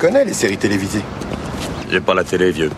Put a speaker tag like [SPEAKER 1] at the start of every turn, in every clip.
[SPEAKER 1] connais les séries télévisées.
[SPEAKER 2] J'ai pas la télé, vieux.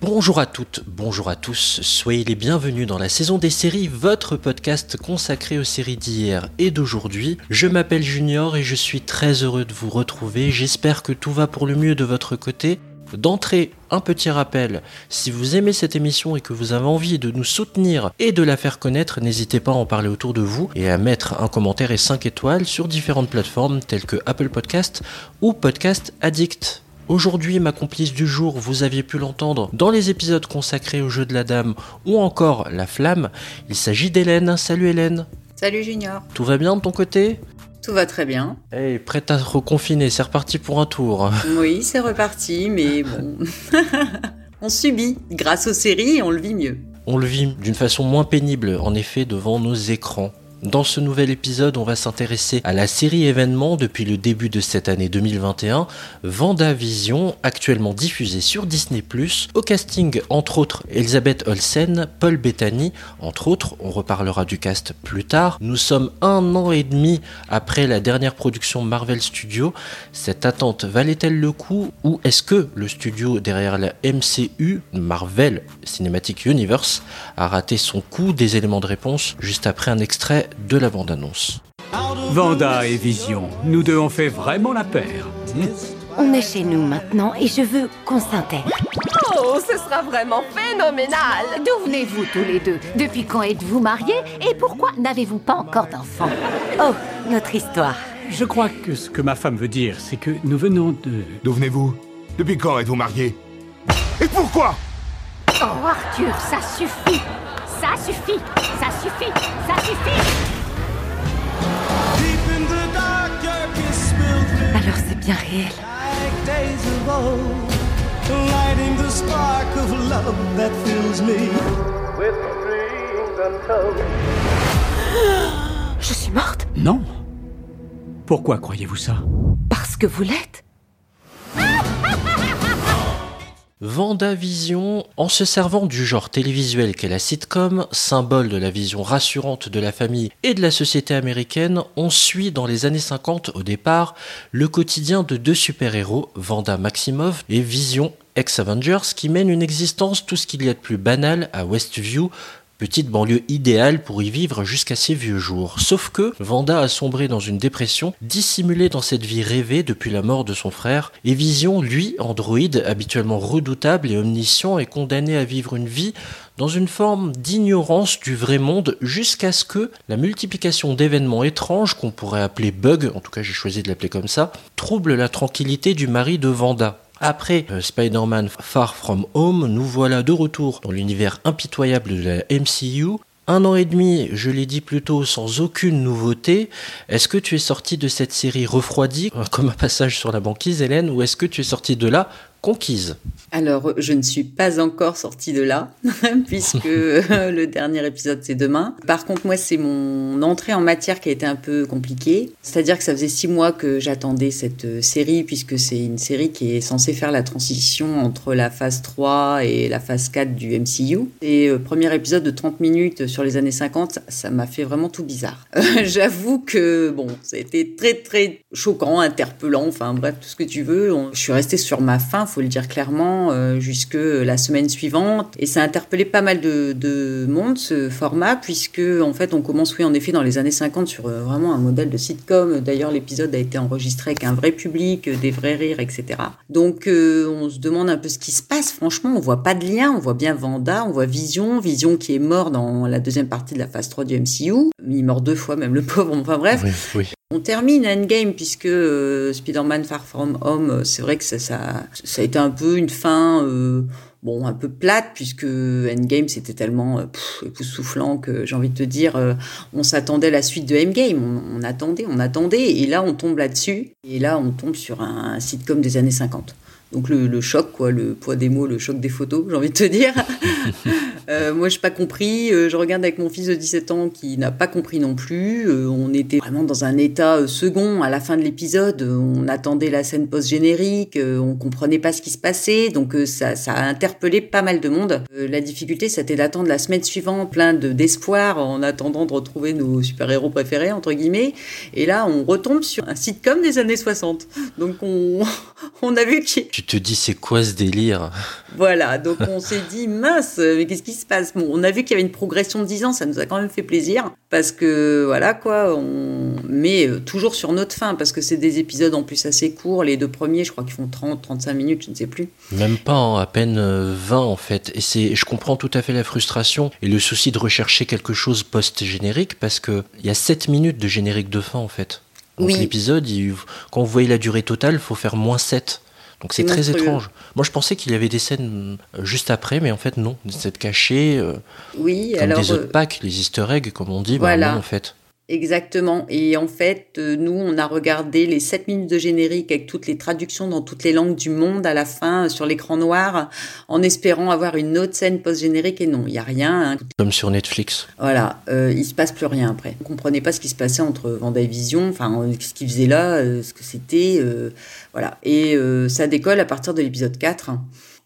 [SPEAKER 3] Bonjour à toutes, bonjour à tous, soyez les bienvenus dans la saison des séries, votre podcast consacré aux séries d'hier et d'aujourd'hui. Je m'appelle Junior et je suis très heureux de vous retrouver, j'espère que tout va pour le mieux de votre côté. D'entrée, un petit rappel, si vous aimez cette émission et que vous avez envie de nous soutenir et de la faire connaître, n'hésitez pas à en parler autour de vous et à mettre un commentaire et 5 étoiles sur différentes plateformes telles que Apple Podcast ou Podcast Addict. Aujourd'hui, ma complice du jour, vous aviez pu l'entendre dans les épisodes consacrés au jeu de la dame ou encore la flamme. Il s'agit d'Hélène. Salut Hélène.
[SPEAKER 4] Salut Junior.
[SPEAKER 3] Tout va bien de ton côté?
[SPEAKER 4] Tout va très bien.
[SPEAKER 3] Hey, prête à reconfiner, c'est reparti pour un tour.
[SPEAKER 4] Oui, c'est reparti, mais bon. on subit. Grâce aux séries, on le vit mieux.
[SPEAKER 3] On le vit d'une façon moins pénible, en effet, devant nos écrans. Dans ce nouvel épisode, on va s'intéresser à la série événement depuis le début de cette année 2021, Vendavision, actuellement diffusée sur Disney+. Au casting, entre autres, Elisabeth Olsen, Paul Bettany, entre autres, on reparlera du cast plus tard. Nous sommes un an et demi après la dernière production Marvel Studios. Cette attente valait-elle le coup ou est-ce que le studio derrière la MCU, Marvel Cinematic Universe, a raté son coup? Des éléments de réponse juste après un extrait de la bande-annonce.
[SPEAKER 5] Vanda et Vision, nous deux on fait vraiment la paire.
[SPEAKER 6] On est chez nous maintenant et je veux qu'on s'intègre.
[SPEAKER 7] Oh, ce sera vraiment phénoménal
[SPEAKER 6] D'où venez-vous tous les deux? Depuis quand êtes-vous mariés? Et pourquoi n'avez-vous pas encore d'enfants? Oh, notre histoire.
[SPEAKER 5] Je crois que ce que ma femme veut dire, c'est que nous venons de...
[SPEAKER 1] D'où venez-vous? Depuis quand êtes-vous mariés? Et pourquoi?
[SPEAKER 6] Oh, Arthur, ça suffit Ça suffit Ça suffit Ça suffit. Alors c'est bien réel. Je suis morte.
[SPEAKER 5] Non. Pourquoi croyez-vous ça?
[SPEAKER 6] Parce que vous l'êtes.
[SPEAKER 3] Vendavision, en se servant du genre télévisuel qu'est la sitcom, symbole de la vision rassurante de la famille et de la société américaine, on suit dans les années 50 au départ le quotidien de deux super-héros, Vanda Maximoff et Vision, ex-Avengers, qui mènent une existence tout ce qu'il y a de plus banal à Westview, petite banlieue idéale pour y vivre jusqu'à ses vieux jours. Sauf que Vanda a sombré dans une dépression, dissimulée dans cette vie rêvée depuis la mort de son frère, et Vision, lui, androïde, habituellement redoutable et omniscient, est condamné à vivre une vie dans une forme d'ignorance du vrai monde jusqu'à ce que la multiplication d'événements étranges, qu'on pourrait appeler bugs, en tout cas j'ai choisi de l'appeler comme ça, trouble la tranquillité du mari de Vanda. Après euh, Spider-Man Far From Home, nous voilà de retour dans l'univers impitoyable de la MCU. Un an et demi, je l'ai dit plus tôt, sans aucune nouveauté. Est-ce que tu es sorti de cette série refroidie, euh, comme un passage sur la banquise, Hélène, ou est-ce que tu es sorti de là conquise
[SPEAKER 4] Alors, je ne suis pas encore sortie de là, puisque euh, le dernier épisode, c'est demain. Par contre, moi, c'est mon entrée en matière qui a été un peu compliquée. C'est-à-dire que ça faisait six mois que j'attendais cette euh, série, puisque c'est une série qui est censée faire la transition entre la phase 3 et la phase 4 du MCU. Et euh, premier épisode de 30 minutes sur les années 50, ça m'a fait vraiment tout bizarre. J'avoue que, bon, été très, très choquant, interpellant, enfin bref, tout ce que tu veux. Je suis restée sur ma faim, faut le dire clairement, euh, jusque la semaine suivante. Et ça a interpellé pas mal de, de monde, ce format, puisque en fait, on commence, oui, en effet, dans les années 50 sur euh, vraiment un modèle de sitcom. D'ailleurs, l'épisode a été enregistré avec un vrai public, euh, des vrais rires, etc. Donc, euh, on se demande un peu ce qui se passe. Franchement, on voit pas de lien. On voit bien Vanda, on voit Vision, Vision qui est mort dans la deuxième partie de la phase 3 du MCU. Il est mort deux fois, même le pauvre. Enfin bref,
[SPEAKER 3] Oui, oui.
[SPEAKER 4] on termine Endgame puisque euh, Spider-Man Far From Home, c'est vrai que ça, ça, ça a été un peu une fin, euh, bon, un peu plate puisque Endgame c'était tellement euh, époustouflant que j'ai envie de te dire, euh, on s'attendait à la suite de Endgame, on, on attendait, on attendait, et là on tombe là-dessus, et là on tombe sur un, sitcom des années 50. Donc le, le, choc, quoi, le poids des mots, le choc des photos, j'ai envie de te dire. euh, moi, je pas compris. Euh, je regarde avec mon fils de 17 ans qui n'a pas compris non plus. Euh, on était vraiment dans un état euh, second à la fin de l'épisode. On attendait la scène post-générique, on comprenait pas ce qui se passait. Donc ça, ça a interpellé pas mal de monde. la difficulté, c'était d'attendre la semaine suivante, plein de d'espoir, en attendant de retrouver nos super-héros préférés, entre guillemets. Et là, on retombe sur un sitcom des années 60. Donc on, on a vu qu'il
[SPEAKER 3] tu te dis, c'est quoi ce délire?
[SPEAKER 4] Voilà, donc on s'est dit, mince, mais qu'est-ce qui se passe Bon, on a vu qu'il y avait une progression de 10 ans, ça nous a quand même fait plaisir, parce que, voilà, quoi, on met euh, toujours sur notre fin, parce que c'est des épisodes en plus assez courts, les deux premiers, je crois qu'ils font 30, 35 minutes, je ne sais plus.
[SPEAKER 3] Même pas, hein, à peine 20 euh, en fait. Et c'est, je comprends tout à fait la frustration et le souci de rechercher quelque chose post-générique, parce qu'il y a 7 minutes de générique de fin, en fait. Donc oui. l'épisode, quand vous voyez la durée totale, il faut faire moins 7. Donc c'est très étrange. Moi je pensais qu'il y avait des scènes euh, juste après, mais en fait non, des scènes cachées. Euh,
[SPEAKER 4] oui,
[SPEAKER 3] comme
[SPEAKER 4] alors.
[SPEAKER 3] des autres packs, les easter eggs, comme on dit, voilà. Bah, non, en fait.
[SPEAKER 4] Exactement. Et en fait, euh, nous, on a regardé les 7 minutes de générique avec toutes les traductions dans toutes les langues du monde à la fin sur l'écran noir, en espérant avoir une autre scène post-générique. Et non, il n'y a rien. Hein.
[SPEAKER 3] Comme sur Netflix.
[SPEAKER 4] Voilà, euh, il se passe plus rien après. On comprenait pas ce qui se passait entre Vendavision, enfin, ce qu'il faisait là, euh, ce que c'était. Euh, voilà. Et euh, ça décolle à partir de l'épisode 4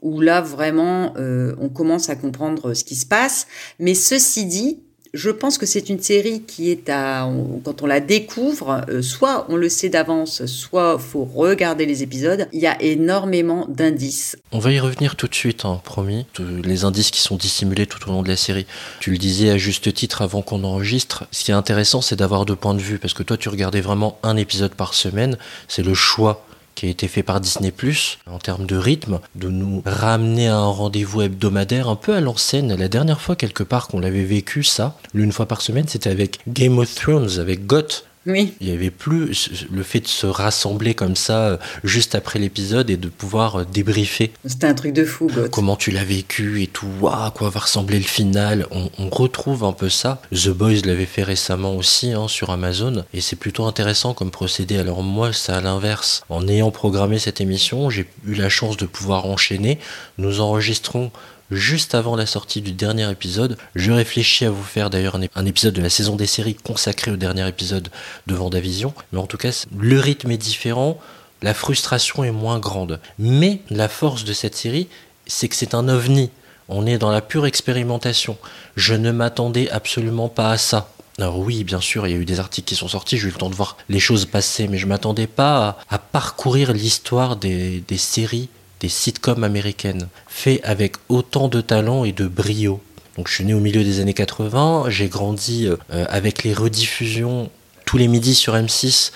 [SPEAKER 4] où là vraiment euh, on commence à comprendre ce qui se passe. Mais ceci dit, je pense que c'est une série qui est à, quand on la découvre, euh, soit on le sait d'avance, soit faut regarder les épisodes. Il y a énormément d'indices.
[SPEAKER 3] On va y revenir tout de suite, hein, promis. Les indices qui sont dissimulés tout au long de la série. Tu le disais à juste titre avant qu'on enregistre. Ce qui est intéressant, c'est d'avoir deux points de vue, parce que toi, tu regardais vraiment un épisode par semaine. C'est le choix qui a été fait par Disney ⁇ en termes de rythme, de nous ramener à un rendez-vous hebdomadaire un peu à l'ancienne. La dernière fois quelque part qu'on l'avait vécu ça, l'une fois par semaine, c'était avec Game of Thrones, avec Goth.
[SPEAKER 4] Oui.
[SPEAKER 3] Il y avait plus le fait de se rassembler comme ça euh, juste après l'épisode et de pouvoir euh, débriefer.
[SPEAKER 4] C'était un truc de fou.
[SPEAKER 3] Comment tu l'as vécu et tout. À quoi va ressembler le final. On, on, retrouve un peu ça. The Boys l'avait fait récemment aussi hein, sur Amazon et c'est plutôt intéressant comme procédé. Alors moi, c'est à l'inverse. En ayant programmé cette émission, j'ai eu la chance de pouvoir enchaîner. Nous enregistrons juste avant la sortie du dernier épisode. Je réfléchis à vous faire d'ailleurs un, épisode de la saison des séries consacré au dernier épisode de Vendavision. Mais en tout cas, le rythme est différent, la frustration est moins grande. Mais la force de cette série, c'est que c'est un ovni. On est dans la pure expérimentation. Je ne m'attendais absolument pas à ça. Alors oui, bien sûr, il y a eu des articles qui sont sortis, j'ai eu le temps de voir les choses passer, mais je m'attendais pas à, parcourir l'histoire des séries des sitcoms américaines, faits avec autant de talent et de brio. Donc je suis né au milieu des années 80, j'ai grandi euh, avec les rediffusions tous les midis sur M6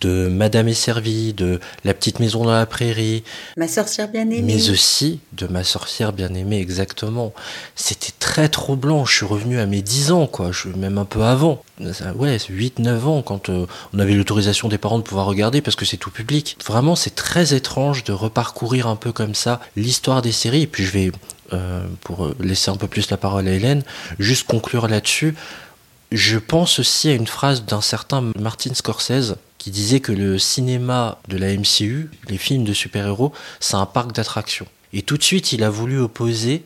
[SPEAKER 3] de Madame est servie, de La petite maison dans la prairie.
[SPEAKER 4] Ma sorcière bien aimée.
[SPEAKER 3] Mais aussi de Ma sorcière bien aimée, exactement. C'était très troublant. Je suis revenu à mes 10 ans, quoi. Je, même un peu avant. Ouais, 8-9 ans, quand euh, on avait l'autorisation des parents de pouvoir regarder, parce que c'est tout public. Vraiment, c'est très étrange de reparcourir un peu comme ça l'histoire des séries. Et puis je vais, euh, pour laisser un peu plus la parole à Hélène, juste conclure là-dessus. Je pense aussi à une phrase d'un certain Martin Scorsese qui disait que le cinéma de la MCU, les films de super-héros, c'est un parc d'attractions. Et tout de suite, il a voulu opposer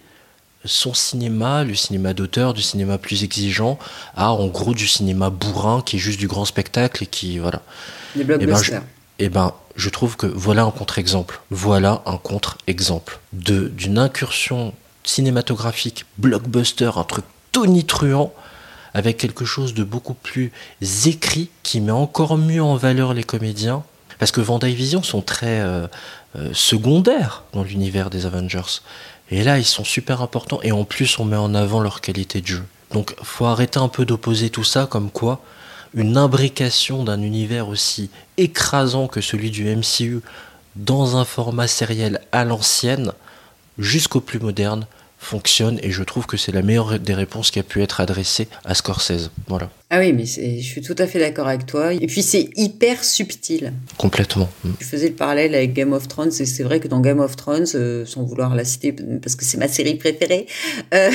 [SPEAKER 3] son cinéma, le cinéma d'auteur, du cinéma plus exigeant, à en gros du cinéma bourrin qui est juste du grand spectacle et qui voilà.
[SPEAKER 4] Les blockbusters.
[SPEAKER 3] Et ben, je, et ben, je trouve que voilà un contre-exemple. Voilà un contre-exemple de d'une incursion cinématographique blockbuster, un truc tonitruant avec quelque chose de beaucoup plus écrit qui met encore mieux en valeur les comédiens. Parce que Vendavision sont très euh, euh, secondaires dans l'univers des Avengers. Et là, ils sont super importants et en plus, on met en avant leur qualité de jeu. Donc, faut arrêter un peu d'opposer tout ça comme quoi une imbrication d'un univers aussi écrasant que celui du MCU dans un format sériel à l'ancienne jusqu'au plus moderne fonctionne et je trouve que c'est la meilleure des réponses qui a pu être adressée à Scorsese. Voilà.
[SPEAKER 4] Ah oui, mais je suis tout à fait d'accord avec toi. Et puis c'est hyper subtil.
[SPEAKER 3] Complètement.
[SPEAKER 4] Je faisais le parallèle avec Game of Thrones et c'est vrai que dans Game of Thrones, euh, sans vouloir la citer parce que c'est ma série préférée, euh,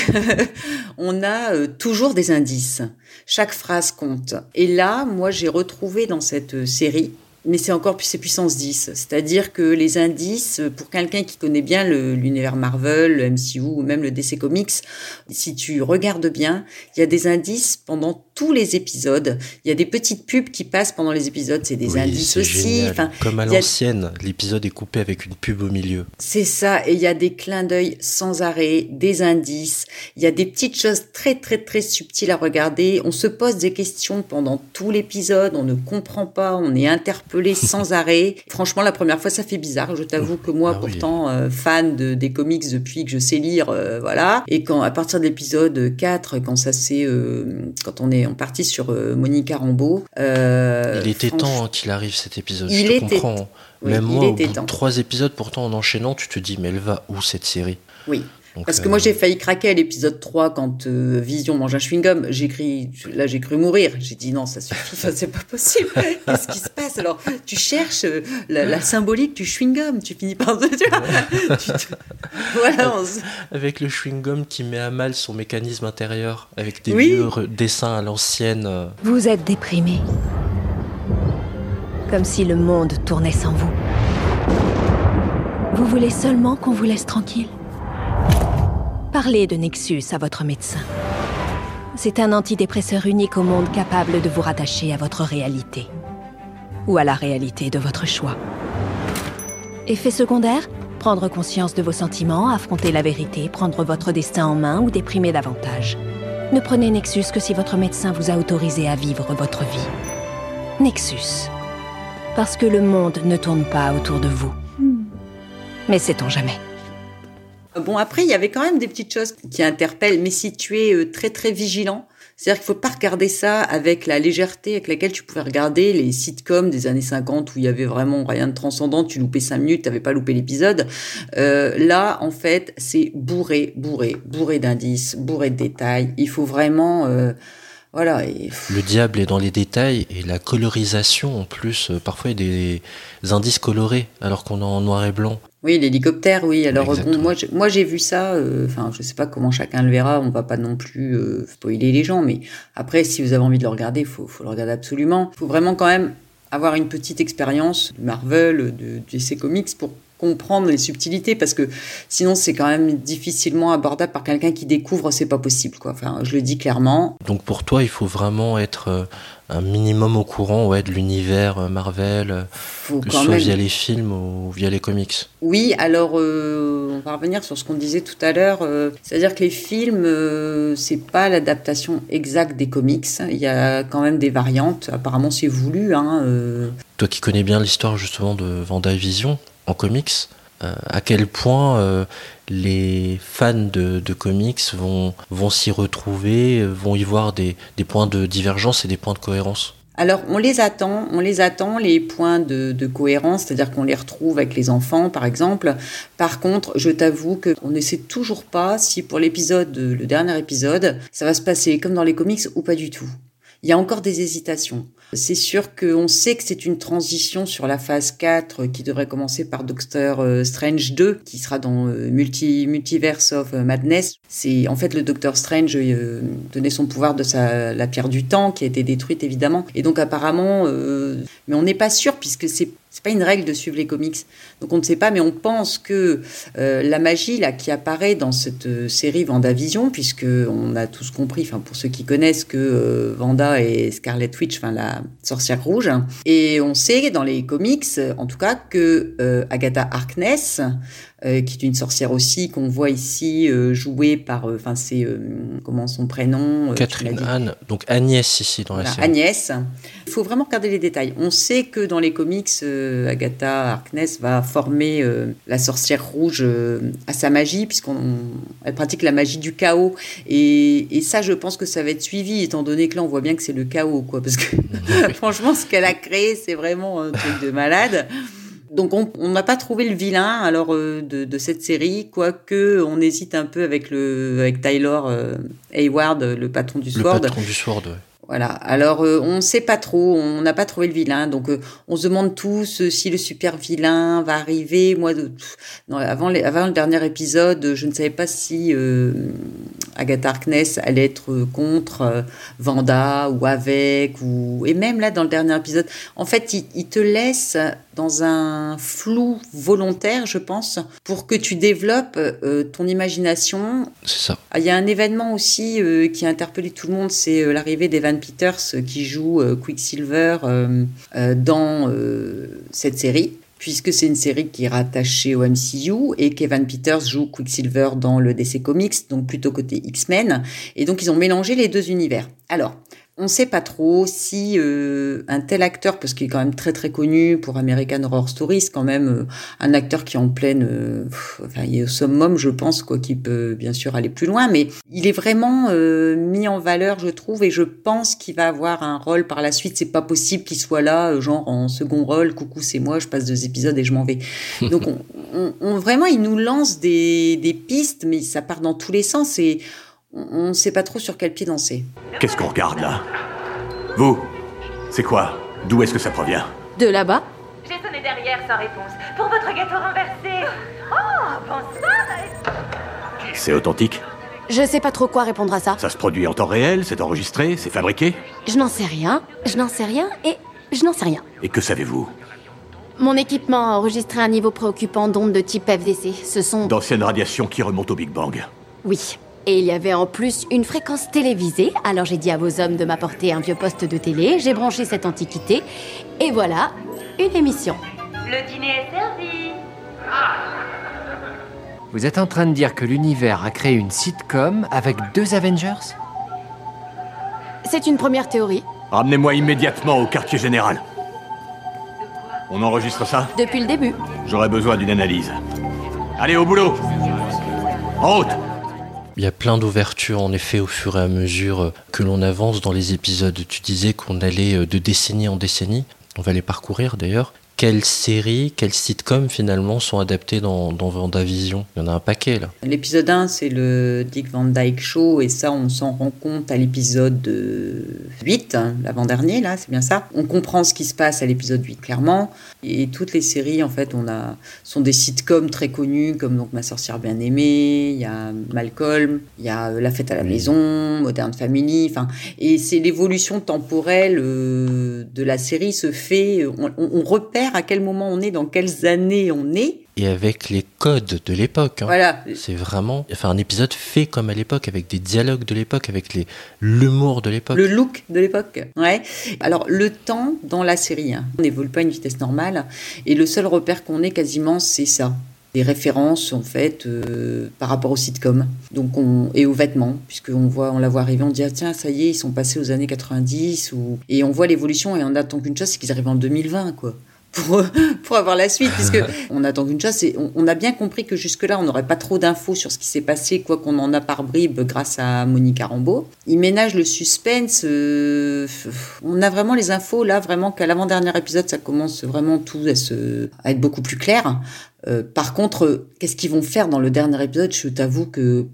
[SPEAKER 4] on a euh, toujours des indices. Chaque phrase compte. Et là, moi, j'ai retrouvé dans cette série mais c'est encore plus c'est puissance 10. C'est-à-dire que les indices, pour quelqu'un qui connaît bien l'univers Marvel, le MCU ou même le DC Comics, si tu regardes bien, il y a des indices pendant tous les épisodes. Il y a des petites pubs qui passent pendant les épisodes, c'est des indices aussi.
[SPEAKER 3] Enfin, Comme à l'ancienne, l'épisode est coupé avec une pub au milieu.
[SPEAKER 4] C'est ça, et il y a des clins d'œil sans arrêt, des indices. Il y a des petites choses très très très subtiles à regarder. On se pose des questions pendant tout l'épisode, on ne comprend pas, on est interpellé sans arrêt. Franchement, la première fois, ça fait bizarre. Je t'avoue que moi, ah pourtant, euh, fan de, des comics depuis que je sais lire, euh, voilà. Et quand, à partir de l'épisode 4, quand ça c'est, euh, quand on est en partie sur Monica Rambeau.
[SPEAKER 3] il était temps qu'il arrive cet épisode. Il je te comprends. Même moi, au bout de trois épisodes, pourtant en enchaînant, tu te dis, mais elle va où cette série?
[SPEAKER 4] Oui. Parce que moi, j'ai failli craquer à l'épisode 3 quand euh, Vision mange un chewing-gum. J'ai cru, là, j'ai cru mourir. J'ai dit non, ça suffit, c'est pas possible. Qu'est-ce qui se passe? Alors, tu cherches euh, la, symbolique du chewing-gum. Tu finis par. Tu
[SPEAKER 3] voilà. Avec le chewing-gum qui met à mal son mécanisme intérieur, avec des vieux dessins à l'ancienne. Euh.
[SPEAKER 6] Vous êtes déprimé. Comme si le monde tournait sans vous. Vous voulez seulement qu'on vous laisse tranquille Parlez de Nexus à votre médecin. C'est un antidépresseur unique au monde capable de vous rattacher à votre réalité. Ou à la réalité de votre choix. Effet secondaire? Prendre conscience de vos sentiments, affronter la vérité, prendre votre destin en main ou déprimer davantage. Ne prenez Nexus que si votre médecin vous a autorisé à vivre votre vie. Nexus. Parce que le monde ne tourne pas autour de vous. Mais sait-on jamais
[SPEAKER 4] Bon, après, il y avait quand même des petites choses qui interpellent, mais si tu es euh, très très vigilant, c'est-à-dire qu'il faut pas regarder ça avec la légèreté avec laquelle tu pouvais regarder les sitcoms des années 50 où il y avait vraiment rien de transcendant, tu loupais cinq minutes, t'avais pas loupé l'épisode. Euh, là, en fait, c'est bourré, bourré, bourré d'indices, bourré de détails. Il faut vraiment... Euh, voilà.
[SPEAKER 3] Le diable est dans les détails et la colorisation en plus, euh, parfois il y a des indices colorés alors qu'on est en noir et blanc.
[SPEAKER 4] Oui, l'hélicoptère, oui. Alors bon, moi, moi j'ai vu ça. Euh, enfin, je sais pas comment chacun le verra. On va pas non plus euh, spoiler les gens, mais après, si vous avez envie de le regarder, faut, faut le regarder absolument. Faut vraiment quand même avoir une petite expérience de Marvel, de DC Comics pour comprendre les subtilités parce que sinon c'est quand même difficilement abordable par quelqu'un qui découvre, c'est pas possible quoi. Enfin, je le dis clairement.
[SPEAKER 3] Donc pour toi, il faut vraiment être euh, un minimum au courant ouais, de l'univers euh, Marvel, euh, que ce soit via les films ou via les comics.
[SPEAKER 4] Oui, alors on va revenir sur ce qu'on disait tout à l'heure, c'est-à-dire que les films, c'est pas l'adaptation exacte des comics. Il y a quand même des variantes. Apparemment, c'est voulu. Hein,
[SPEAKER 3] Toi qui connais bien l'histoire justement de Vision en comics, euh, à quel point euh, les fans de, comics vont, vont s'y retrouver, vont y voir des, points de divergence et des points de cohérence
[SPEAKER 4] alors, on les attend, on les attend, les points de, cohérence, c'est-à-dire qu'on les retrouve avec les enfants, par exemple. Par contre, je t'avoue qu'on ne sait toujours pas si pour l'épisode, le dernier épisode, ça va se passer comme dans les comics ou pas du tout. Il y a encore des hésitations. C'est sûr qu'on sait que c'est une transition sur la phase 4 qui devrait commencer par Doctor euh, Strange 2, qui sera dans euh, Multi, Multiverse of Madness. C'est en fait le Doctor Strange euh, donnait son pouvoir de sa, la pierre du temps qui a été détruite évidemment. Et donc apparemment, mais on n'est pas sûr puisque c'est c'est pas une règle de suivre les comics. Donc on ne sait pas, mais on pense que euh, la magie là qui apparaît dans cette euh, série Vendavision, puisque on a tous compris, enfin pour ceux qui connaissent que euh, Vanda est Scarlet Witch, enfin la sorcière rouge, et on sait dans les comics, en tout cas, que Agatha Harkness euh, qui est une sorcière aussi qu'on voit ici euh, jouée par, euh, enfin c'est comment son prénom
[SPEAKER 3] Catherine Anne, donc Agnès ici dans la série.
[SPEAKER 4] Agnès. Il faut vraiment regarder les détails. On sait que dans les comics, Agatha Harkness va former la sorcière rouge à sa magie puisqu'elle pratique la magie du chaos et, et, ça, je pense que ça va être suivi étant donné que là, on voit bien que c'est le chaos, quoi, parce que franchement, ce qu'elle a créé, c'est vraiment un truc de malade donc on n'a pas trouvé le vilain alors euh, de, cette série, quoique on hésite un peu avec le avec Tyler euh, Hayward, le patron du Sword.
[SPEAKER 3] Le patron du Sword. Ouais.
[SPEAKER 4] Voilà. Alors euh, on ne sait pas trop, on n'a pas trouvé le vilain, donc on se demande tous si le super vilain va arriver. Moi, de, avant, avant le dernier épisode, je ne savais pas si Agatha Harkness allait être contre Vanda ou avec ou et même là dans le dernier épisode, en fait, il, il te laisse dans un flou volontaire, je pense, pour que tu développes euh, ton imagination.
[SPEAKER 3] C'est ça.
[SPEAKER 4] Ah, Il y a un événement aussi euh, qui a interpellé tout le monde, c'est euh, l'arrivée d'Evan Peters euh, qui joue euh, Quicksilver euh, euh, dans euh, cette série. Puisque c'est une série qui est rattachée au MCU et qu'Evan Peters joue Quicksilver dans le DC Comics, donc plutôt côté X-Men. Et donc ils ont mélangé les deux univers. Alors, on ne sait pas trop si euh, un tel acteur, parce qu'il est quand même très très connu pour American Horror Story, c'est quand même euh, un acteur qui est en pleine, euh, pff, enfin il est au summum, je pense, quoi, qui peut bien sûr aller plus loin, mais il est vraiment euh, mis en valeur, je trouve, et je pense qu'il va avoir un rôle par la suite. C'est pas possible qu'il soit là, euh, genre en second rôle, coucou c'est moi, je passe deux épisodes et je m'en vais. Donc on, on- on- vraiment, il nous lance des, des pistes, mais ça part dans tous les sens et on ne sait pas trop sur quel pied danser.
[SPEAKER 8] Qu'est-ce qu'on regarde là? Vous C'est quoi? D'où est-ce que ça provient?
[SPEAKER 6] De là-bas
[SPEAKER 9] J'ai sonné derrière sans réponse. Pour votre gâteau renversé. Oh, bonsoir.
[SPEAKER 8] C'est authentique?
[SPEAKER 10] Je sais pas trop quoi répondre à ça.
[SPEAKER 8] Ça se produit en temps réel C'est enregistré C'est fabriqué?
[SPEAKER 10] Je n'en sais rien, je n'en sais rien et je n'en sais rien.
[SPEAKER 8] Et que savez-vous?
[SPEAKER 10] Mon équipement a enregistré un niveau préoccupant d'ondes de type FDC. Ce sont...
[SPEAKER 8] D'anciennes radiations qui remontent au Big Bang.
[SPEAKER 10] Oui. Et il y avait en plus une fréquence télévisée, alors j'ai dit à vos hommes de m'apporter un vieux poste de télé, j'ai branché cette antiquité, et voilà, une émission.
[SPEAKER 9] Le dîner est servi.
[SPEAKER 11] Vous êtes en train de dire que l'univers a créé une sitcom avec deux Avengers?
[SPEAKER 10] C'est une première théorie.
[SPEAKER 8] Ramenez-moi immédiatement au quartier général. On enregistre ça?
[SPEAKER 10] Depuis le début.
[SPEAKER 8] J'aurais besoin d'une analyse. Allez, au boulot En route
[SPEAKER 3] Il y a plein d'ouvertures en effet au fur et à mesure euh, que l'on avance dans les épisodes. Tu disais qu'on allait euh, de décennie en décennie. On va les parcourir d'ailleurs. Quelles séries, quelles sitcoms finalement sont adaptées dans, dans Vendavision? Il y en a un paquet là.
[SPEAKER 4] L'épisode 1, c'est le Dick Van Dyke Show, et ça, on s'en rend compte à l'épisode euh, 8, hein, l'avant-dernier, là, c'est bien ça. On comprend ce qui se passe à l'épisode 8, clairement. Et toutes les séries, en fait, on a, sont des sitcoms très connus, comme donc Ma sorcière bien-aimée, il y a Malcolm, il y a euh, La fête à la maison, Modern Family, enfin, et c'est l'évolution temporelle euh, de la série se fait, on, on- on repère à quel moment on est, dans quelles années on est.
[SPEAKER 3] Et avec les codes de l'époque. hein.
[SPEAKER 4] Voilà.
[SPEAKER 3] C'est vraiment enfin, un épisode fait comme à l'époque, avec des dialogues de l'époque, avec les l'humour de l'époque.
[SPEAKER 4] Le look de l'époque. Ouais. Alors, le temps dans la série, hein, on n'évolue pas à une vitesse normale. Et le seul repère qu'on ait quasiment, c'est ça. Des références, en fait, euh, par rapport au sitcom. Donc, on, et aux vêtements, puisqu'on voit, on la voit arriver, on dit, ah, tiens, ça y est, ils sont passés aux années 90. Ou... Et on voit l'évolution et on attend qu'une chose, c'est qu'ils arrivent en 2020, quoi. Pour, pour avoir la suite, puisque on attend qu'une chose, c'est on, on a bien compris que jusque-là, on n'aurait pas trop d'infos sur ce qui s'est passé, quoi qu'on en a par bribes grâce à Monique Rambeau. Il ménage le suspense. euh, on a vraiment les infos là, vraiment qu'à l'avant-dernier épisode, ça commence vraiment tout à, se, à être beaucoup plus clair. Euh, par contre, qu'est-ce qu'ils vont faire dans le dernier épisode? Je t'avoue que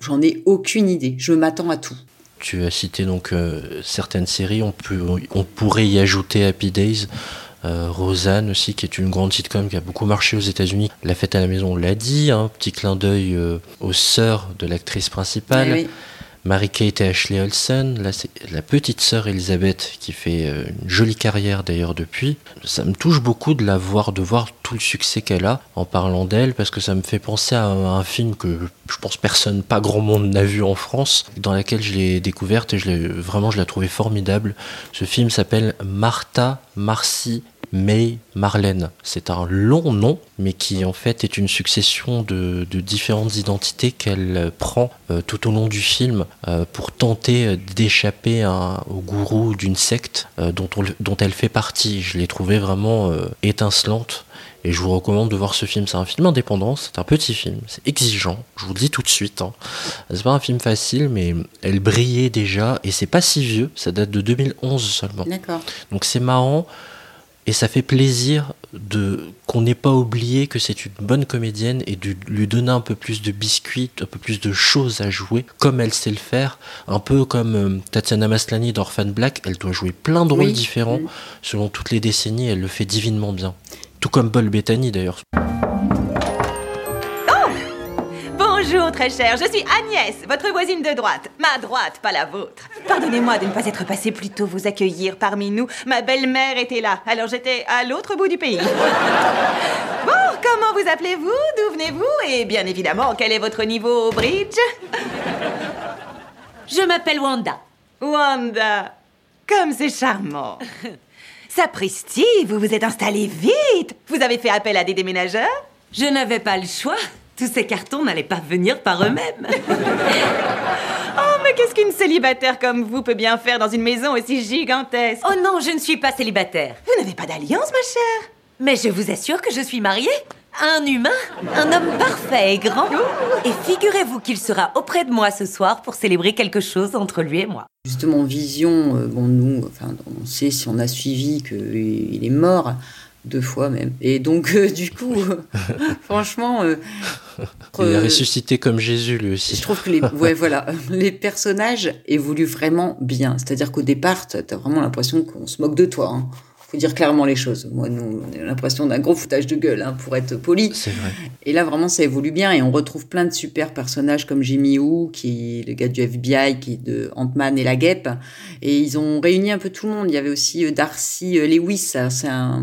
[SPEAKER 4] j'en ai aucune idée. Je m'attends à tout.
[SPEAKER 3] Tu as cité donc euh, certaines séries, on, peut, on pourrait y ajouter Happy Days, euh, Roseanne aussi, qui est une grande sitcom qui a beaucoup marché aux États-Unis. La fête à la maison, on l'a dit, un petit clin d'œil euh, aux sœurs de l'actrice principale. Mary-Kate et Ashley Olsen, là c'est la petite sœur Elisabeth qui fait euh, une jolie carrière d'ailleurs depuis. Ça me touche beaucoup de la voir, de voir tout le succès qu'elle a en parlant d'elle, parce que ça me fait penser à un, film que je pense personne, pas grand monde n'a vu en France, dans laquelle je l'ai découverte et je l'ai vraiment je l'ai trouvé formidable. Ce film s'appelle Martha, Marcy, May Marlène. C'est un long nom, mais qui en fait est une succession de, de différentes identités qu'elle euh, prend euh, tout au long du film euh, pour tenter d'échapper au gourou d'une secte euh, dont, on le- dont elle fait partie. Je l'ai trouvé vraiment étincelante. Et je vous recommande de voir ce film. C'est un film indépendant, c'est un petit film, c'est exigeant, je vous le dis tout de suite. hein. C'est pas un film facile, mais elle brillait déjà, et c'est pas si vieux, ça date de 2011 seulement.
[SPEAKER 4] D'accord.
[SPEAKER 3] Donc c'est marrant et ça fait plaisir de qu'on n'ait pas oublié que c'est une bonne comédienne et de lui donner un peu plus de biscuits, un peu plus de choses à jouer, comme elle sait le faire, un peu comme euh, Tatiana Maslany d'Orphan Black, elle doit jouer plein de rôles différents
[SPEAKER 4] Mm.
[SPEAKER 3] selon toutes les décennies, elle le fait divinement bien. Tout comme Paul Bettany d'ailleurs.
[SPEAKER 9] Bonjour très cher. Je suis Agnès, votre voisine de droite. Ma droite, pas la vôtre. Pardonnez-moi de ne pas être passée plus tôt vous accueillir parmi nous. Ma belle-mère était là, alors j'étais à l'autre bout du pays. Bon, comment vous appelez-vous? D'où venez-vous? Et bien évidemment, quel est votre niveau au bridge?
[SPEAKER 12] Je m'appelle Wanda.
[SPEAKER 9] Wanda, comme c'est charmant. Sapristi, vous vous êtes installé vite. Vous avez fait appel à des déménageurs?
[SPEAKER 12] Je n'avais pas le choix. Tous ces cartons n'allaient pas venir par eux-mêmes.
[SPEAKER 9] oh, mais qu'est-ce qu'une célibataire comme vous peut bien faire dans une maison aussi gigantesque?
[SPEAKER 12] Oh non, je ne suis pas célibataire.
[SPEAKER 9] Vous n'avez pas d'alliance, ma chère?
[SPEAKER 12] Mais je vous assure que je suis mariée. Un humain, un homme parfait et grand. Et figurez-vous qu'il sera auprès de moi ce soir pour célébrer quelque chose entre lui et moi.
[SPEAKER 4] Justement, Vision, euh, bon, nous, enfin, on sait si on a suivi qu'il est mort deux fois même. Et donc, euh, du coup, franchement. euh,
[SPEAKER 3] Il a
[SPEAKER 4] euh,
[SPEAKER 3] ressuscité comme Jésus lui aussi.
[SPEAKER 4] Je trouve que les, ouais, voilà, les personnages évoluent vraiment bien. C'est-à-dire qu'au départ, t'as as vraiment l'impression qu'on se moque de toi. Hein. Faut dire clairement les choses. Moi, nous, on a l'impression d'un gros foutage de gueule, hein, pour être poli.
[SPEAKER 3] C'est vrai.
[SPEAKER 4] Et là, vraiment, ça évolue bien et on retrouve plein de super personnages comme Jimmy Woo, qui est le gars du FBI, qui est de Ant-Man et la guêpe. Et ils ont réuni un peu tout le monde. Il y avait aussi euh, Darcy euh, Lewis, c'est un-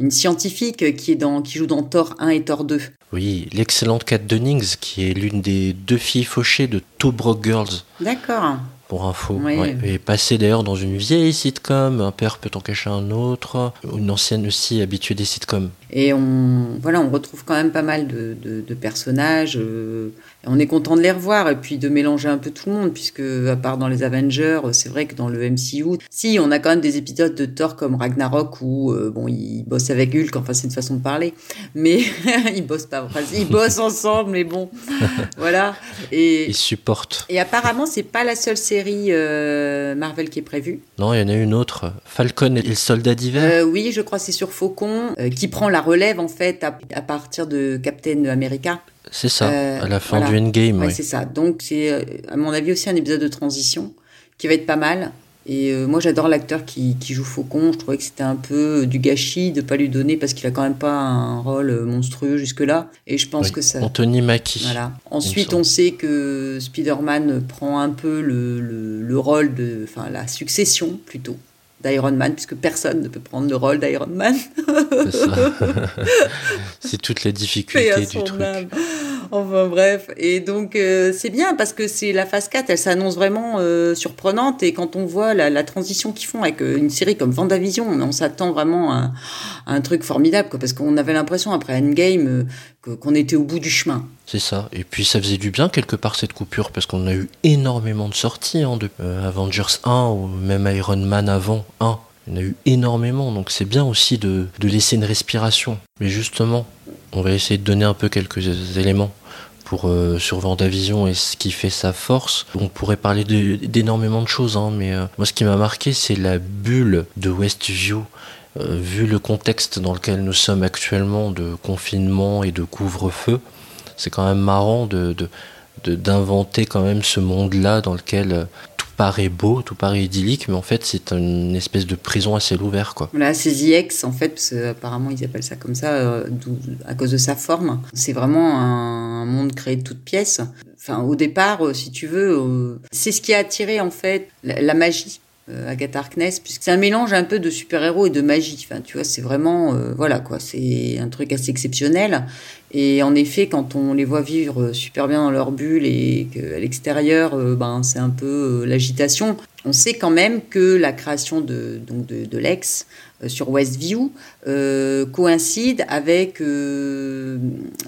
[SPEAKER 4] une scientifique qui est dans, qui joue dans Thor 1 et Thor 2.
[SPEAKER 3] Oui, l'excellente Kat Dennings, qui est l'une des deux filles fauchées de Two Broke Girls,
[SPEAKER 4] D'accord.
[SPEAKER 3] Pour info.
[SPEAKER 4] Oui.
[SPEAKER 3] Ouais. Et passée d'ailleurs dans une vieille sitcom, Un père peut en cacher un autre, une ancienne aussi habituée des sitcoms.
[SPEAKER 4] Et on, voilà, on retrouve quand même pas mal de, de- de personnages. euh, et on est content de les revoir et puis de mélanger un peu tout le monde, puisque à part dans les Avengers, c'est vrai que dans le MCU, si on a quand même des épisodes de Thor comme Ragnarok où euh, bon, ils bossent avec Hulk. Enfin, c'est une façon de parler, mais ils bossent pas. Enfin, ils bossent ensemble, mais bon, voilà. Et
[SPEAKER 3] Ils supportent.
[SPEAKER 4] et apparemment, c'est pas la seule série euh, Marvel qui est prévue.
[SPEAKER 3] Non, il y en a une autre, Falcon et le soldat d'hiver.
[SPEAKER 4] Oui, je crois que c'est sur Faucon, qui prend la relève en fait à, à partir de Captain America.
[SPEAKER 3] C'est ça,
[SPEAKER 4] Euh,
[SPEAKER 3] à la fin
[SPEAKER 4] voilà.
[SPEAKER 3] du Endgame.
[SPEAKER 4] Ouais, c'est ça. Donc c'est euh, à mon avis aussi un épisode de transition qui va être pas mal. Et euh, moi j'adore l'acteur qui, qui joue Faucon. Je trouvais que c'était un peu du gâchis de pas lui donner parce qu'il a quand même pas un rôle monstrueux jusque là. Et je pense
[SPEAKER 3] Oui,
[SPEAKER 4] que ça.
[SPEAKER 3] Anthony Mackie.
[SPEAKER 4] Voilà. Ensuite, on sait que Spider-Man prend un peu le, le, le rôle de, enfin la succession plutôt d'Iron Man, puisque personne ne peut prendre le rôle d'Iron Man.
[SPEAKER 3] C'est toutes les difficultés du truc.
[SPEAKER 4] âme. Enfin bref, et donc euh, c'est bien parce que c'est la phase 4, elle s'annonce vraiment euh, surprenante et quand on voit la, transition qu'ils font avec euh, une série comme Vendavision, on, s'attend vraiment à, un truc formidable parce qu'on avait l'impression après Endgame euh, qu'on était au bout du chemin.
[SPEAKER 3] C'est ça. Et puis ça faisait du bien quelque part cette coupure parce qu'on a eu énormément de sorties hein, Avengers 1 ou même Iron Man avant 1. Il y en a eu énormément, donc c'est bien aussi de laisser une respiration. Mais justement, on va essayer de donner un peu quelques éléments euh, sur Vendavision et ce qui fait sa force. On pourrait parler d'énormément de choses, hein, mais euh, moi ce qui m'a marqué c'est la bulle de Westview. Euh, vu le contexte dans lequel nous sommes actuellement de confinement et de couvre-feu, c'est quand même marrant de, d'inventer quand même ce monde-là dans lequel paraît beau, tout paraît idyllique, mais en fait c'est une espèce de prison à ciel ouvert quoi.
[SPEAKER 4] Voilà, c'est The X en fait, parce que apparemment ils appellent ça comme ça euh, à cause de sa forme. C'est vraiment un, monde créé de toutes pièces. Enfin, au départ, euh, si tu veux, euh, c'est ce qui a attiré en fait la magie. Euh, Agatha Harkness, puisque c'est un mélange un peu de super-héros et de magie. Enfin, tu vois, c'est vraiment, euh, voilà quoi, c'est un truc assez exceptionnel. Et en effet, quand on les voit vivre euh, super bien dans leur bulle et qu'à l'extérieur, ben, c'est un peu l'agitation, on sait quand même que la création de, donc de, l'ex sur Westview euh, coïncide avec euh,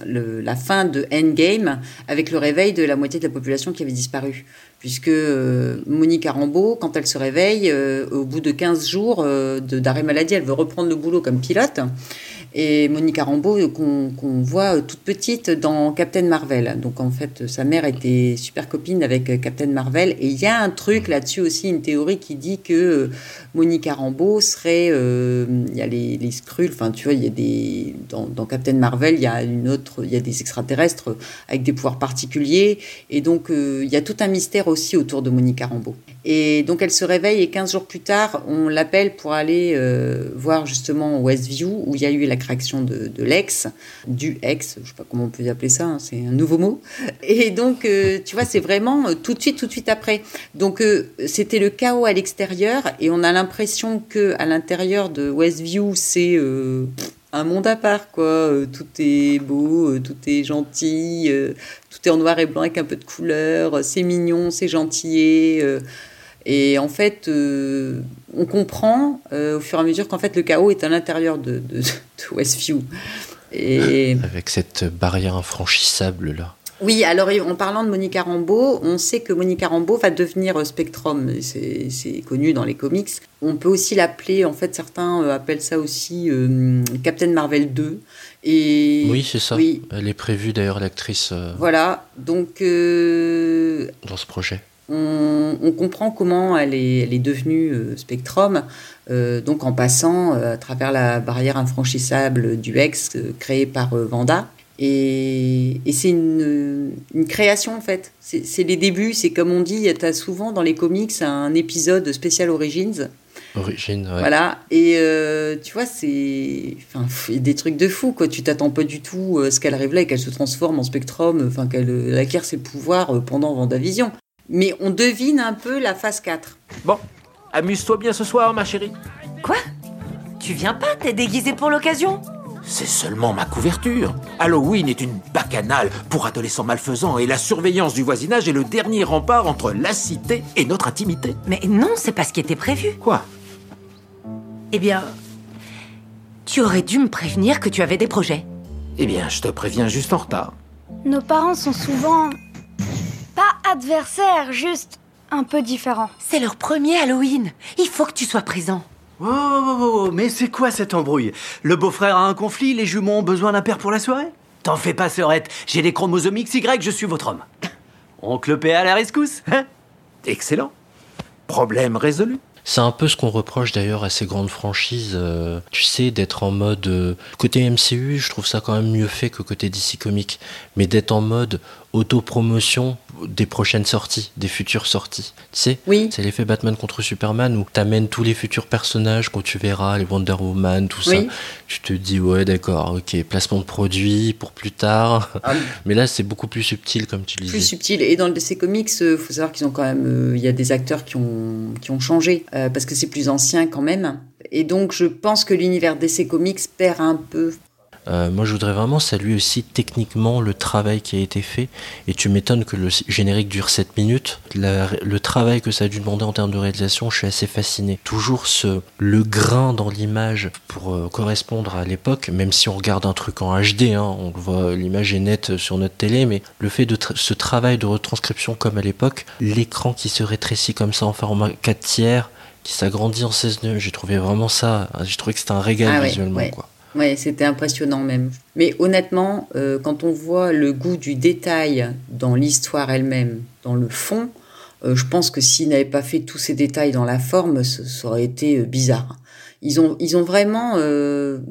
[SPEAKER 4] la fin de Endgame, avec le réveil de la moitié de la population qui avait disparu. Puisque euh, Monique Rambeau, quand elle se réveille, euh, au bout de 15 jours euh, d'arrêt maladie, elle veut reprendre le boulot comme pilote. Et Monique Rambeau, euh, qu'on voit euh, toute petite dans Captain Marvel. Donc en fait, sa mère était super copine avec euh, Captain Marvel. Et il y a un truc là-dessus aussi, une théorie qui dit que euh, Monique Rambeau serait. euh, Il y a les, les Skrulls, enfin tu vois, il y a des. Dans, Captain Marvel, il y a une autre. Il y a des extraterrestres avec des pouvoirs particuliers. Et donc euh, il y a tout un mystère aussi autour de Monique Rambeau. Et donc elle se réveille et 15 jours plus tard, on l'appelle pour aller euh, voir justement Westview, où il y a eu la réaction de, l'ex, du ex, je sais pas comment on peut appeler ça, hein, c'est un nouveau mot. Et donc, euh, tu vois, c'est vraiment euh, tout de suite, tout de suite après. Donc, euh, c'était le chaos à l'extérieur et on a l'impression que à l'intérieur de Westview, c'est un monde à part, quoi. Tout est beau, tout est gentil, tout est en noir et blanc avec un peu de couleur, c'est mignon, c'est gentil. Et en fait, euh, on comprend euh, au fur et à mesure qu'en fait le chaos est à l'intérieur de, de, de Westview. Et
[SPEAKER 3] Avec cette barrière infranchissable là.
[SPEAKER 4] oui, alors en parlant de Monica Rambeau, on sait que Monica Rambeau va devenir euh, Spectrum. C'est connu dans les comics. On peut aussi l'appeler, en fait, certains appellent ça aussi euh, Captain Marvel 2. Et
[SPEAKER 3] Oui, c'est ça.
[SPEAKER 4] Oui,
[SPEAKER 3] Elle est prévue d'ailleurs l'actrice euh,
[SPEAKER 4] voilà. Donc euh,
[SPEAKER 3] dans ce projet.
[SPEAKER 4] On, on comprend comment elle est, elle est devenue euh, Spectrum, euh, donc en passant euh, à travers la barrière infranchissable du ex euh, créée par euh, Vanda. Et, et c'est une, une création en fait. C'est les débuts, c'est comme on dit, tu as souvent dans les comics un épisode spécial Origins.
[SPEAKER 3] Origine, ouais.
[SPEAKER 4] Voilà, et euh, tu vois, c'est enfin, des trucs de fou, quoi. Tu t'attends pas du tout à ce qu'elle arrive là et qu'elle se transforme en Spectrum, enfin, qu'elle acquiert ses pouvoirs pendant Vendavision. Mais on devine un peu la phase 4.
[SPEAKER 13] Bon, amuse-toi bien ce soir, ma chérie.
[SPEAKER 12] Quoi? Tu viens pas? T'es déguisé pour l'occasion?
[SPEAKER 13] C'est seulement ma couverture. Halloween est une bacchanale pour adolescents malfaisants et la surveillance du voisinage est le dernier rempart entre la cité et notre intimité.
[SPEAKER 12] Mais non, c'est pas ce qui était prévu.
[SPEAKER 13] Quoi?
[SPEAKER 12] Eh bien, tu aurais dû me prévenir que tu avais des projets.
[SPEAKER 13] Eh bien, je te préviens juste en retard.
[SPEAKER 14] Nos parents sont souvent pas adversaires, juste un peu différents.
[SPEAKER 12] C'est leur premier Halloween. Il faut que tu sois présent.
[SPEAKER 15] Oh, oh, oh, oh, mais c'est quoi cette embrouille? Le beau-frère a un conflit, les jumeaux ont besoin d'un père pour la soirée? T'en fais pas, sœurette, j'ai des chromosomes XY, je suis votre homme. Oncle P à la rescousse, hein?
[SPEAKER 13] Excellent. Problème résolu.
[SPEAKER 3] C'est un peu ce qu'on reproche d'ailleurs à ces grandes franchises, euh, tu sais, d'être en mode... euh, côté MCU, je trouve ça quand même mieux fait que côté DC Comics, mais d'être en mode autopromotion des prochaines sorties, des futures sorties. Tu sais
[SPEAKER 4] Oui.
[SPEAKER 3] C'est l'effet Batman contre Superman où t'amènes tous les futurs personnages quand tu verras, les Wonder Woman, tout
[SPEAKER 4] Oui.
[SPEAKER 3] ça. Tu te dis, ouais, d'accord, ok, placement de produit pour plus tard.
[SPEAKER 4] Ah,
[SPEAKER 3] mais là, c'est beaucoup plus subtil, comme tu le
[SPEAKER 4] plus
[SPEAKER 3] disais.
[SPEAKER 4] subtil. Et dans le DC Comics, il faut savoir qu'ils ont quand même, euh, il y a des acteurs qui ont, qui ont changé euh, parce que c'est plus ancien quand même. Et donc, je pense que l'univers DC Comics perd un peu.
[SPEAKER 3] Euh, moi, je voudrais vraiment saluer aussi techniquement le travail qui a été fait. Et tu m'étonnes que le générique dure 7 minutes. La- le travail que ça a dû demander en termes de réalisation, je suis assez fasciné. Toujours ce, le grain dans l'image pour euh, correspondre à l'époque, même si on regarde un truc en HD, hein, on le voit, l'image est nette sur notre télé, mais le fait de tra- ce travail de retranscription comme à l'époque, l'écran qui se rétrécit comme ça en format 4 tiers, qui s'agrandit en 16 nœuds, j'ai trouvé vraiment ça, j'ai trouvé que c'était un régal
[SPEAKER 4] Ah ouais,
[SPEAKER 3] visuellement.
[SPEAKER 4] ouais.
[SPEAKER 3] Quoi.
[SPEAKER 4] Ouais, c'était impressionnant même. Mais honnêtement, euh, quand on voit le goût du détail dans l'histoire elle-même, dans le fond, euh, je pense que s'ils n'avaient pas fait tous ces détails dans la forme, ce- ça aurait été euh, bizarre. Ils ont, ils ont vraiment,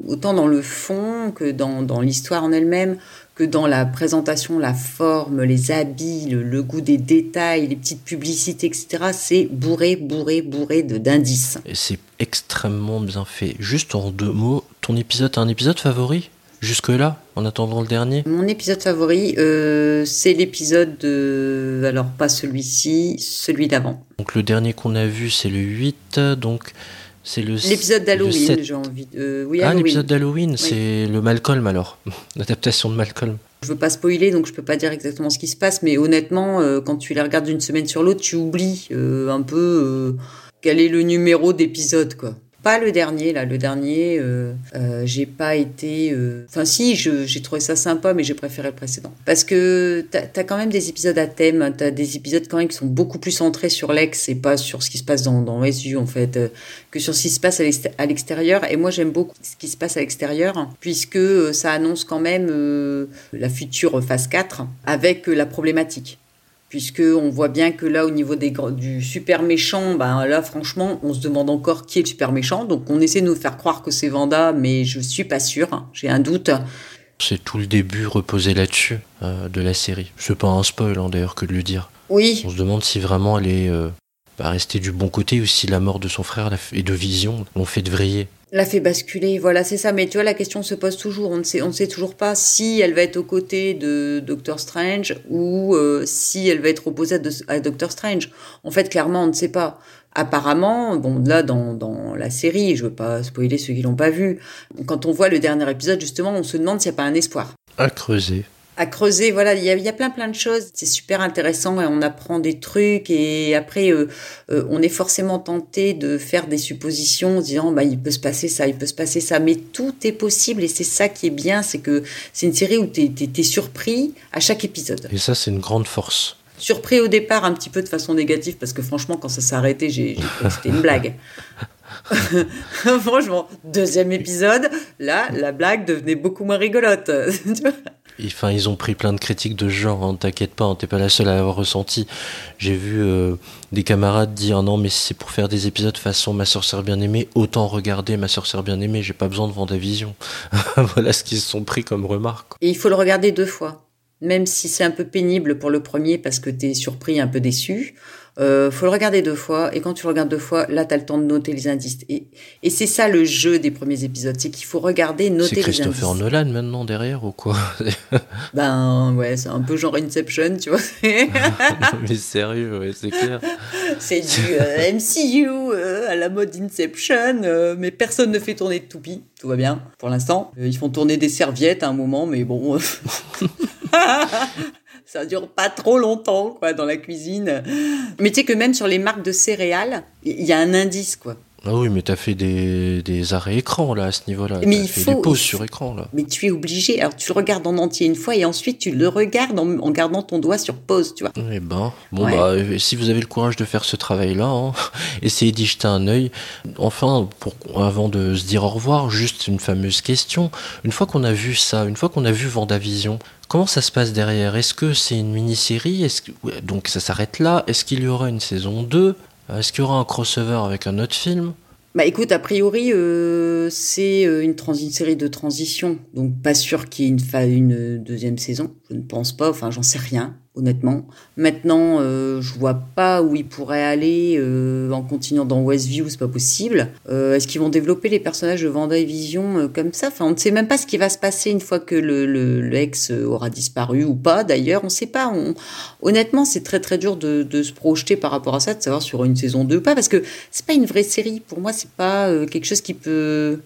[SPEAKER 4] autant dans le fond que dans, dans l'histoire en elle-même, que dans la présentation, la forme, les habits, le, le goût des détails, les petites publicités, etc., c'est bourré, bourré, bourré d'indices.
[SPEAKER 3] Et c'est extrêmement bien fait. Juste en deux mots, ton épisode, t'as un épisode favori Jusque-là, en attendant le dernier
[SPEAKER 4] Mon épisode favori, euh, c'est l'épisode de... Alors, pas celui-ci, celui d'avant.
[SPEAKER 3] Donc le dernier qu'on a vu, c'est le 8, donc c'est le...
[SPEAKER 4] L'épisode d'Halloween,
[SPEAKER 3] 7.
[SPEAKER 4] j'ai envie de... euh, oui,
[SPEAKER 3] ah, l'épisode d'Halloween,
[SPEAKER 4] Oui.
[SPEAKER 3] c'est le Malcolm alors. L'adaptation de Malcolm.
[SPEAKER 4] Je veux pas spoiler, donc je peux pas dire exactement ce qui se passe, mais honnêtement, euh, quand tu les regardes d'une semaine sur l'autre, tu oublies euh, un peu quel est le numéro d'épisode, quoi. Pas le dernier, là. Le dernier, euh, euh, j'ai pas été... euh, Enfin, si, j'ai trouvé ça sympa, mais j'ai préféré le précédent. Parce que t'as as quand même des épisodes à thème, t'as des épisodes quand même qui sont beaucoup plus centrés sur l'ex et pas sur ce qui se passe dans, dans SU, en fait, que sur ce qui se passe à l'exté- à l'extérieur. Et moi, j'aime beaucoup ce qui se passe à l'extérieur, puisque euh, ça annonce quand même la future phase 4 avec la problématique puisque on voit bien que là au niveau des du super méchant ben là franchement on se demande encore qui est le super méchant donc on essaie de nous faire croire que c'est Vanda mais je suis pas sûre j'ai un doute
[SPEAKER 3] C'est tout le début reposé là-dessus euh, de la série. C'est pas un spoil hein, d'ailleurs que de le dire.
[SPEAKER 4] Oui.
[SPEAKER 3] On se demande si vraiment elle est euh, bah, rester du bon côté aussi la mort de son frère et de Vision l'ont fait de vriller.
[SPEAKER 4] L'a fait basculer, voilà, c'est ça. Mais tu vois, la question se pose toujours. On ne sait, on ne sait toujours pas si elle va être aux côtés de Doctor Strange ou euh, si elle va être opposée à, Doctor Strange. En fait, clairement, on ne sait pas. Apparemment, bon, là, dans, dans la série, je veux pas spoiler ceux qui l'ont pas vu, quand on voit le dernier épisode, justement, on se demande s'il n'y a pas un espoir.
[SPEAKER 3] À creuser
[SPEAKER 4] à creuser. Voilà, il y a, y a, plein plein de choses. C'est super intéressant et on apprend des trucs et après euh, euh, on est forcément tenté de faire des suppositions en disant bah il peut se passer ça, il peut se passer ça, mais tout est possible et c'est ça qui est bien, c'est que c'est une série où tu es, surpris à chaque épisode.
[SPEAKER 3] Et ça c'est une grande force.
[SPEAKER 4] Surpris au départ un petit peu de façon négative parce que franchement quand ça s'est arrêté j'ai cru que c'était une blague. Franchement, deuxième épisode, là, la blague devenait beaucoup moins rigolote.
[SPEAKER 3] Enfin, ils ont pris plein de critiques de genre, hein, t'inquiète pas, hein, t'es pas la seule à avoir ressenti. J'ai vu euh, des camarades dire non, mais c'est pour faire des épisodes façon Ma soeur sert bien aimée, autant regarder Ma soeur sert bien aimée, j'ai pas besoin de Vendavision. voilà ce qu'ils se sont pris comme remarque.
[SPEAKER 4] Et il faut le regarder deux fois, même si c'est un peu pénible pour le premier parce que t'es surpris, un peu déçu. Euh, faut le regarder deux fois, et quand tu le regardes deux fois, là, tu as le temps de noter les indices. Et, et c'est ça le jeu des premiers épisodes, c'est qu'il faut regarder, noter les indices.
[SPEAKER 3] C'est Christopher Nolan maintenant derrière ou quoi?
[SPEAKER 4] Ben ouais, c'est un peu genre Inception, tu vois.
[SPEAKER 3] mais sérieux, ouais, c'est clair.
[SPEAKER 4] C'est du euh, MCU euh, à la mode Inception, euh, mais personne ne fait tourner de toupie, tout va bien pour l'instant. ils font tourner des serviettes à un moment, mais bon ça dure pas trop longtemps, quoi, dans la cuisine. Mais tu sais que même sur les marques de céréales, il y a un indice, quoi.
[SPEAKER 3] Ah oui, mais t'as fait des, des arrêts écran là à ce niveau-là. Mais il fait faut des pauses sur écran là.
[SPEAKER 4] Mais tu es obligé. Alors tu le regardes en entier une fois et ensuite tu le regardes en, gardant ton doigt sur pause, tu vois.
[SPEAKER 3] Eh ben, bon bah si vous avez le courage de faire ce travail-là, hein, essayez d'y jeter un œil. Enfin, pour, avant de se dire au revoir, juste une fameuse question. Une fois qu'on a vu ça, une fois qu'on a vu Vendavision, Comment ça se passe derrière? Est-ce que c'est une mini-série? Est-ce que... Donc ça s'arrête là? Est-ce qu'il y aura une saison 2 Est-ce qu'il y aura un crossover avec un autre film?
[SPEAKER 4] Bah écoute, a priori, euh, c'est euh, une, série de transition, donc pas sûr qu'il y ait une deuxième saison. Je ne pense pas, enfin j'en sais rien honnêtement. Maintenant, euh, je vois pas où ils pourraient aller euh, en continuant dans Westview, c'est pas possible. Euh, est-ce qu'ils vont développer les personnages de Vanda et Vision comme ça? Enfin, on ne sait même pas ce qui va se passer une fois que le, l'ex aura disparu ou pas. D'ailleurs, on ne sait pas. Honnêtement, c'est très très dur de, se projeter par rapport à ça, de savoir sur une saison 2 ou pas, parce que c'est pas une vraie série. Pour moi, c'est pas quelque chose qui peut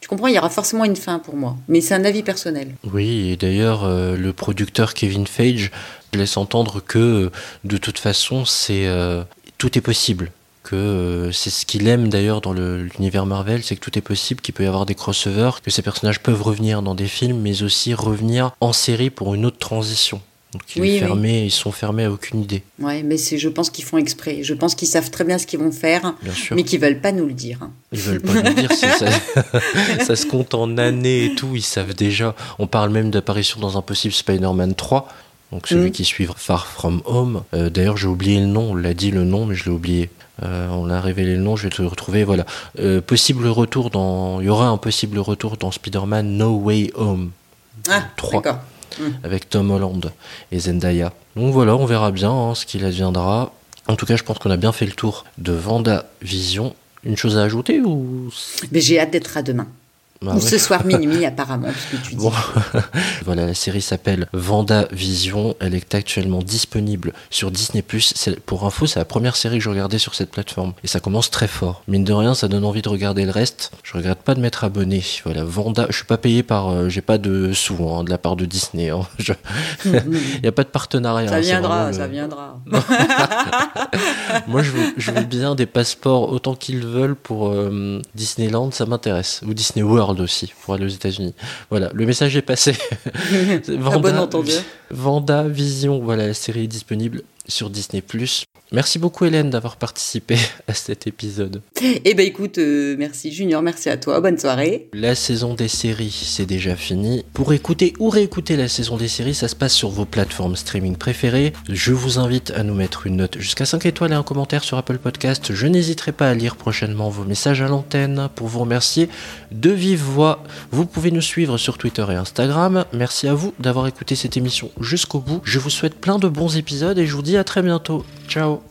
[SPEAKER 4] tu comprends, il y aura forcément une fin pour moi. Mais c'est un avis personnel.
[SPEAKER 3] Oui, et d'ailleurs, le producteur Kevin Feige laisse entendre que de toute façon, c'est euh, tout est possible. Que euh, c'est ce qu'il aime d'ailleurs dans l'univers Marvel, c'est que tout est possible, qu'il peut y avoir des crossovers, que ces personnages peuvent revenir dans des films, mais aussi revenir en série pour une autre transition. Donc ils sont fermés à aucune idée.
[SPEAKER 4] Ouais, mais je pense qu'ils font exprès. Je pense qu'ils savent très bien ce qu'ils vont faire, mais qu'ils veulent pas nous le dire.
[SPEAKER 3] Ils veulent pas nous le dire. Si ça, ça, se compte en années et tout. Ils savent déjà. On parle même d'apparition dans un possible Spider-Man 3 donc celui mm. qui suit Far From Home. Euh, d'ailleurs, j'ai oublié le nom, on l'a dit le nom, mais je l'ai oublié. Euh, on a révélé le nom, je vais te le retrouver. Voilà. Euh, possible retour dans. Il y aura un possible retour dans Spider-Man No Way Home.
[SPEAKER 4] Ah, 3. Mm.
[SPEAKER 3] Avec Tom Holland et Zendaya. Donc voilà, on verra bien hein, ce qu'il adviendra. En tout cas, je pense qu'on a bien fait le tour de Vanda Vision. Une chose à ajouter ou
[SPEAKER 4] Mais j'ai hâte d'être à demain. Bah ce soir minuit, apparemment, que tu dis.
[SPEAKER 3] voilà, la série s'appelle Vanda Vision. Elle est actuellement disponible sur Disney+. Pour info, c'est la première série que je regardais sur cette plateforme. Et ça commence très fort. Mine de rien, ça donne envie de regarder le reste. Je regrette pas de m'être abonné. Voilà, Vanda. Je suis pas payé par... Euh, j'ai pas de sous hein, de la part de Disney. Hein. Il n'y a pas de partenariat.
[SPEAKER 4] Ça hein, viendra, ça viendra.
[SPEAKER 3] Moi, je veux, je veux, bien des passeports autant qu'ils veulent pour euh, Disneyland. Ça m'intéresse. Ou Disney World aussi pour aller aux États-Unis. Voilà, le message est passé.
[SPEAKER 4] Vanda,
[SPEAKER 3] Vanda Vision, voilà, la série est disponible sur Disney+. Merci beaucoup Hélène d'avoir participé à cet épisode.
[SPEAKER 4] Eh ben écoute, euh, merci Junior, merci à toi, bonne soirée.
[SPEAKER 3] La saison des séries, c'est déjà fini. Pour écouter ou réécouter la saison des séries, ça se passe sur vos plateformes streaming préférées. Je vous invite à nous mettre une note jusqu'à 5 étoiles et un commentaire sur Apple Podcast. Je n'hésiterai pas à lire prochainement vos messages à l'antenne pour vous remercier de vive voix. Vous pouvez nous suivre sur Twitter et Instagram. Merci à vous d'avoir écouté cette émission jusqu'au bout. Je vous souhaite plein de bons épisodes et je vous à très bientôt. Ciao